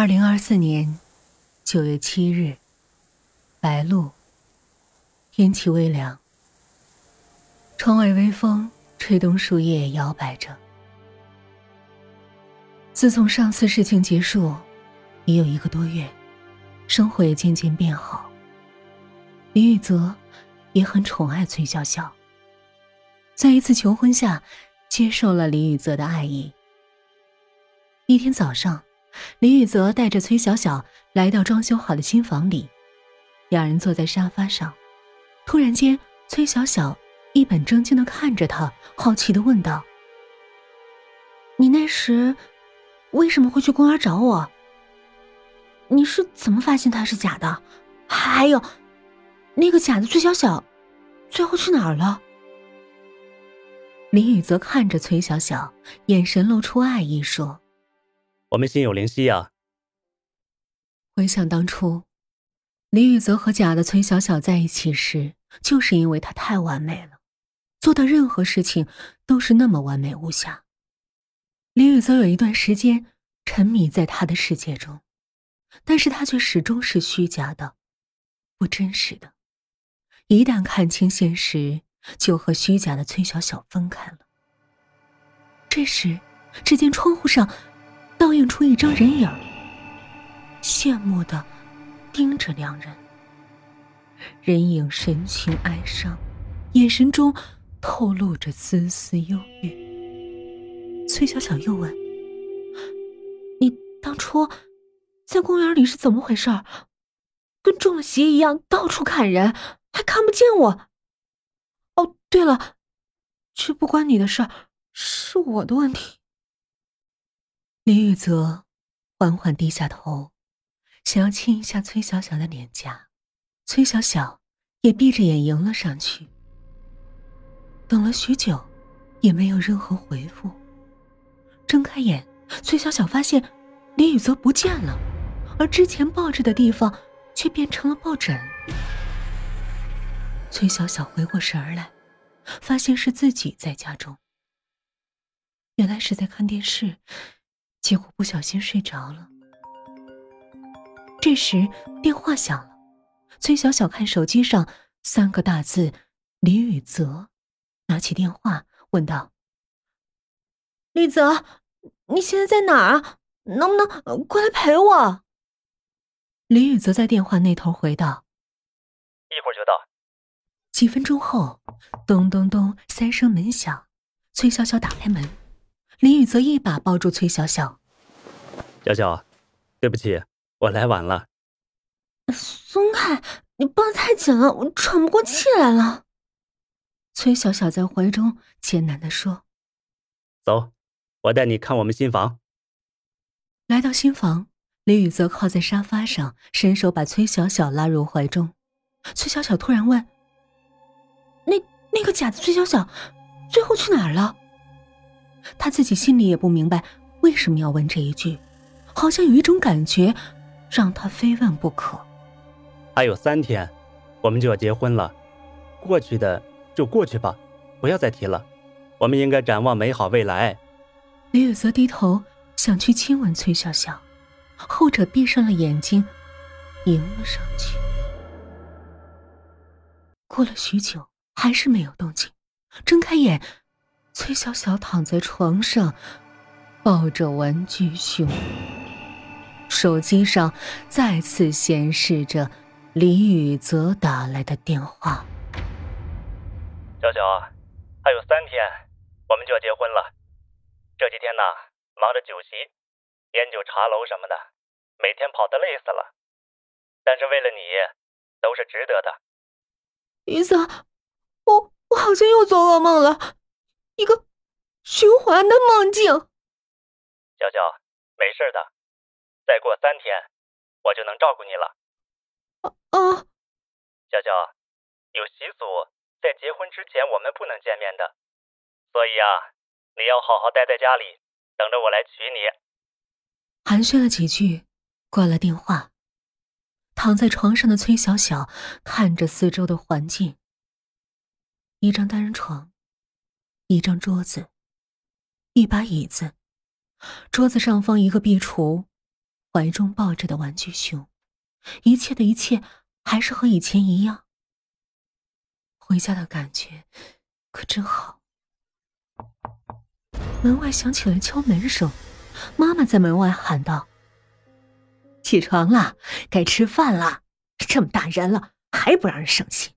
二零二四年九月七日，白露，天气微凉，窗外微风吹动树叶，摇摆着。自从上次事情结束，已有一个多月，生活也渐渐变好。李雨泽也很宠爱崔小小，在一次求婚下，接受了李雨泽的爱意。一天早上。林雨泽带着崔小小来到装修好的新房里，两人坐在沙发上。突然间，崔小小一本正经的看着他，好奇的问道：“你那时为什么会去公园找我？你是怎么发现他是假的？还有，那个假的崔小小，最后去哪儿了？”林雨泽看着崔小小，眼神露出爱意，说。我们心有灵犀呀！回想当初，林雨泽和假的崔小小在一起时，就是因为他太完美了，做的任何事情都是那么完美无瑕。林雨泽有一段时间沉迷在他的世界中，但是他却始终是虚假的，不真实的。一旦看清现实，就和虚假的崔小小分开了。这时，只见窗户上。倒映出一张人影，羡慕的盯着两人。人影神情哀伤，眼神中透露着丝丝忧郁。崔小小又问：“你当初在公园里是怎么回事？跟中了邪一样，到处砍人，还看不见我？哦，对了，这不关你的事儿，是我的问题。”李雨泽缓缓低下头，想要亲一下崔小小的脸颊，崔小小也闭着眼迎了上去。等了许久，也没有任何回复。睁开眼，崔小小发现李雨泽不见了，而之前抱着的地方却变成了抱枕。崔小小回过神儿来，发现是自己在家中，原来是在看电视。结果不小心睡着了。这时电话响了，崔小小看手机上三个大字“李雨泽”，拿起电话问道：“李泽，你现在在哪儿？能不能过来陪我？”李雨泽在电话那头回道：“一会儿就到。”几分钟后，咚咚咚三声门响，崔小小打开门。李雨泽一把抱住崔小小，小小，对不起，我来晚了。松开，你抱得太紧了，我喘不过气来了。崔小小在怀中艰难的说：“走，我带你看我们新房。”来到新房，林雨泽靠在沙发上，伸手把崔小小拉入怀中。崔小小突然问：“那那个假的崔小小，最后去哪儿了？”他自己心里也不明白为什么要问这一句，好像有一种感觉，让他非问不可。还有三天，我们就要结婚了，过去的就过去吧，不要再提了。我们应该展望美好未来。李雨泽低头想去亲吻崔笑笑，后者闭上了眼睛，迎了上去。过了许久，还是没有动静，睁开眼。崔小小躺在床上，抱着玩具熊。手机上再次显示着李雨泽打来的电话。小小，还有三天，我们就要结婚了。这几天呢，忙着酒席、烟酒茶楼什么的，每天跑得累死了。但是为了你，都是值得的。雨泽，我我好像又做噩梦了。一个循环的梦境。娇娇，没事的，再过三天，我就能照顾你了。啊啊！小小，有习俗，在结婚之前我们不能见面的，所以啊，你要好好待在家里，等着我来娶你。寒暄了几句，挂了电话。躺在床上的崔小小看着四周的环境，一张单人床。一张桌子，一把椅子，桌子上放一个壁橱，怀中抱着的玩具熊，一切的一切还是和以前一样。回家的感觉可真好。门外响起了敲门声，妈妈在门外喊道：“起床了，该吃饭了。这么大人了，还不让人省心。”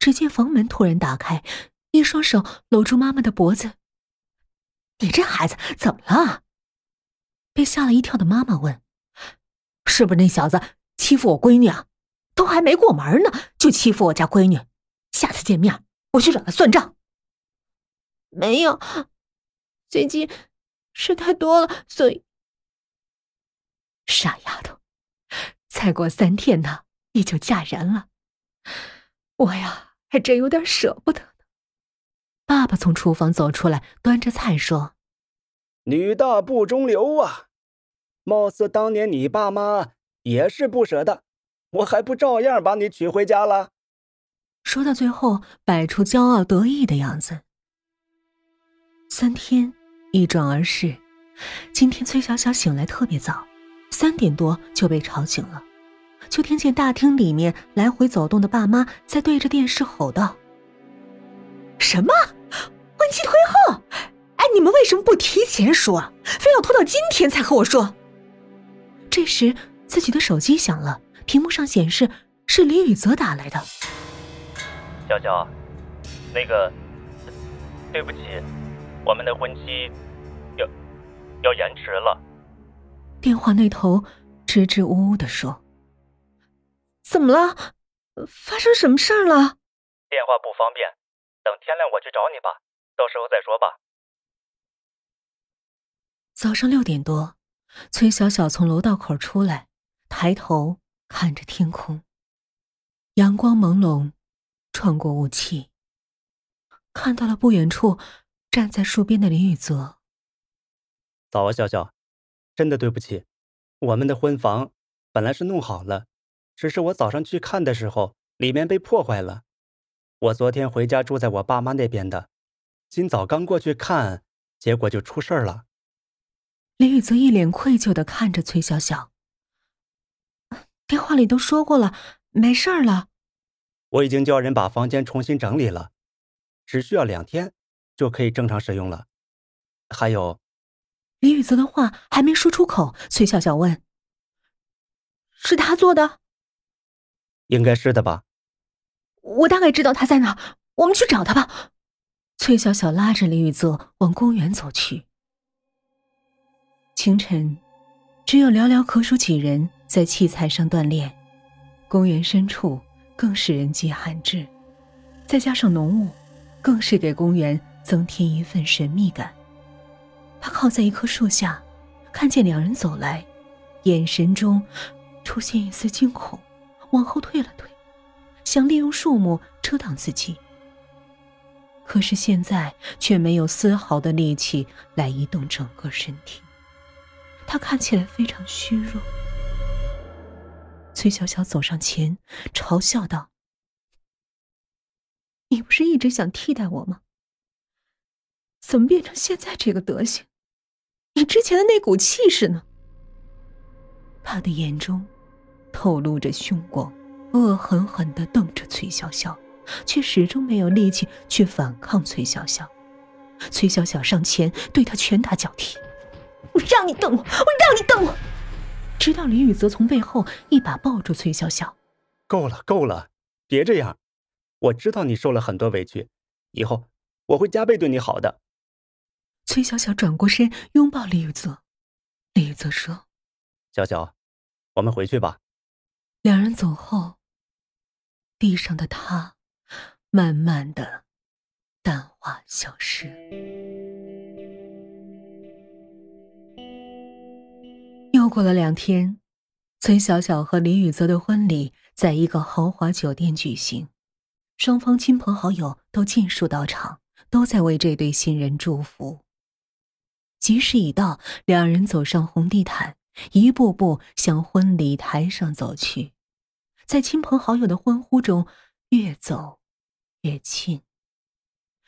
只见房门突然打开，一双手搂住妈妈的脖子。“你这孩子怎么了？”被吓了一跳的妈妈问：“是不是那小子欺负我闺女啊？都还没过门呢，就欺负我家闺女。下次见面，我去找他算账。”“没有。”最近事太多了，所以傻丫头，再过三天呢，你就嫁人了。我呀，还真有点舍不得。爸爸从厨房走出来，端着菜说：“女大不中留啊，貌似当年你爸妈也是不舍得，我还不照样把你娶回家了。”说到最后，摆出骄傲得意的样子。三天。一转而逝，今天崔小小醒来特别早，三点多就被吵醒了，就听见大厅里面来回走动的爸妈在对着电视吼道：“什么婚期推后？哎，你们为什么不提前说，非要拖到今天才和我说？”这时自己的手机响了，屏幕上显示是李雨泽打来的。娇娇，那个，对不起。我们的婚期要要延迟了。电话那头支支吾吾的说：“怎么了？发生什么事儿了？”电话不方便，等天亮我去找你吧，到时候再说吧。早上六点多，崔小小从楼道口出来，抬头看着天空，阳光朦胧，穿过雾气，看到了不远处。站在树边的林雨泽，早啊，笑笑，真的对不起，我们的婚房本来是弄好了，只是我早上去看的时候，里面被破坏了。我昨天回家住在我爸妈那边的，今早刚过去看，结果就出事儿了。林雨泽一脸愧疚的看着崔小小，电话里都说过了，没事儿了。我已经叫人把房间重新整理了，只需要两天。就可以正常使用了。还有，林雨泽的话还没说出口，崔笑笑问：“是他做的？”“应该是的吧。”“我大概知道他在哪，我们去找他吧。”崔小小拉着李雨泽往公园走去。清晨，只有寥寥可数几人在器材上锻炼，公园深处更是人迹罕至，再加上浓雾，更是给公园。增添一份神秘感。他靠在一棵树下，看见两人走来，眼神中出现一丝惊恐，往后退了退，想利用树木遮挡自己。可是现在却没有丝毫的力气来移动整个身体，他看起来非常虚弱。崔小小走上前，嘲笑道：“你不是一直想替代我吗？”怎么变成现在这个德行？你之前的那股气势呢？他的眼中透露着凶光，恶狠狠的瞪着崔小小，却始终没有力气去反抗崔小小。崔小小上前对他拳打脚踢：“我让你瞪我，我让你瞪我！”直到李雨泽从背后一把抱住崔小小：“够了，够了，别这样！我知道你受了很多委屈，以后我会加倍对你好的。”崔小小转过身拥抱李雨泽，李雨泽说：“小小，我们回去吧。”两人走后，地上的他慢慢的淡化消失。又过了两天，崔小小和李雨泽的婚礼在一个豪华酒店举行，双方亲朋好友都尽数到场，都在为这对新人祝福。吉时已到，两人走上红地毯，一步步向婚礼台上走去，在亲朋好友的欢呼中，越走越近。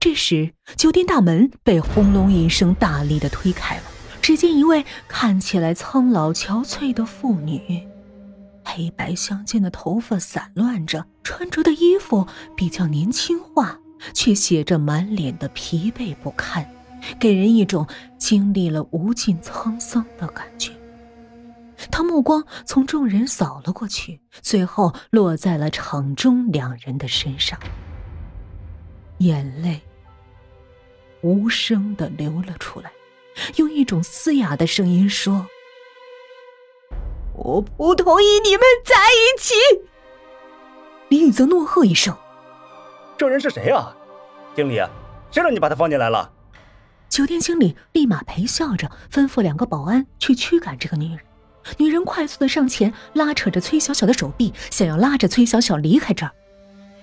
这时，酒店大门被轰隆一声大力的推开了，只见一位看起来苍老憔悴的妇女，黑白相间的头发散乱着，穿着的衣服比较年轻化，却写着满脸的疲惫不堪，给人一种经历了无尽沧桑的感觉。他目光从众人扫了过去，最后落在了场中两人的身上，眼泪无声的流了出来，用一种嘶哑的声音说：“我不同意你们在一起。”李宇泽怒喝一声：“这人是谁啊？经理，谁让你把他放进来了？”酒店经理立马陪笑着吩咐两个保安去驱赶这个女人。女人快速的上前，拉扯着崔小小的手臂，想要拉着崔小小离开这儿。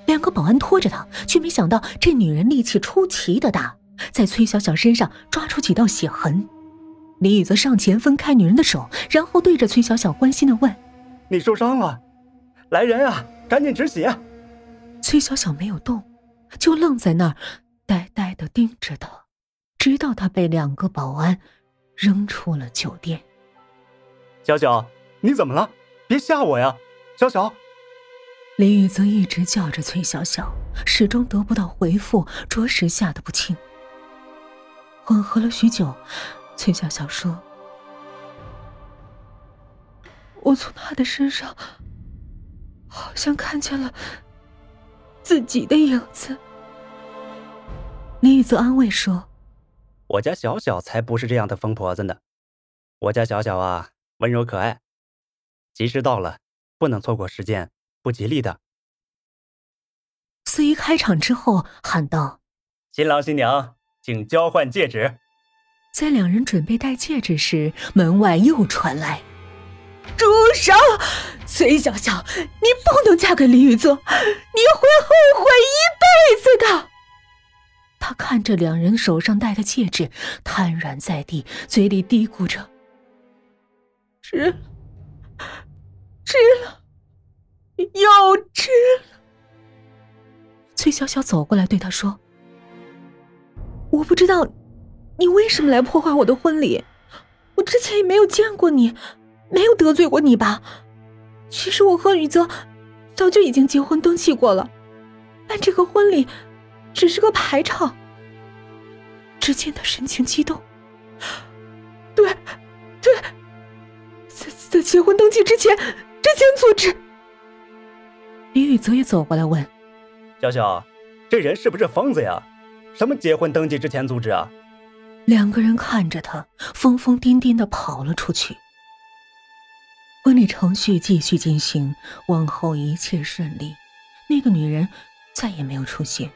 两个保安拖着她，却没想到这女人力气出奇的大，在崔小小身上抓出几道血痕。李宇则上前分开女人的手，然后对着崔小小关心的问：“你受伤了？来人啊，赶紧止血！”崔小小没有动，就愣在那儿，呆呆的盯着他，直到他被两个保安扔出了酒店。小小，你怎么了？别吓我呀！小小，李雨则一直叫着崔小小，始终得不到回复，着实吓得不轻。缓和了许久，崔小小说：“我从他的身上，好像看见了自己的影子。”李雨则安慰说：“我家小小才不是这样的疯婆子呢，我家小小啊。”温柔可爱，吉时到了，不能错过时间，不吉利的。司仪开场之后喊道：“新郎新娘，请交换戒指。”在两人准备戴戒指时，门外又传来：“住手！崔小小，你不能嫁给李宇泽，你会后悔一辈子的。”他看着两人手上戴的戒指，瘫软在地，嘴里嘀咕着。值了，值了，又吃了。崔小小走过来对他说：“我不知道你为什么来破坏我的婚礼，我之前也没有见过你，没有得罪过你吧？其实我和宇泽早就已经结婚登记过了，办这个婚礼只是个排场。”只见他神情激动，对，对。在在结婚登记之前，之前组织。李宇泽也走过来问：“小小，这人是不是疯子呀？什么结婚登记之前阻止啊？”两个人看着他，疯疯癫癫的跑了出去。婚礼程序继续进行，往后一切顺利。那个女人再也没有出现。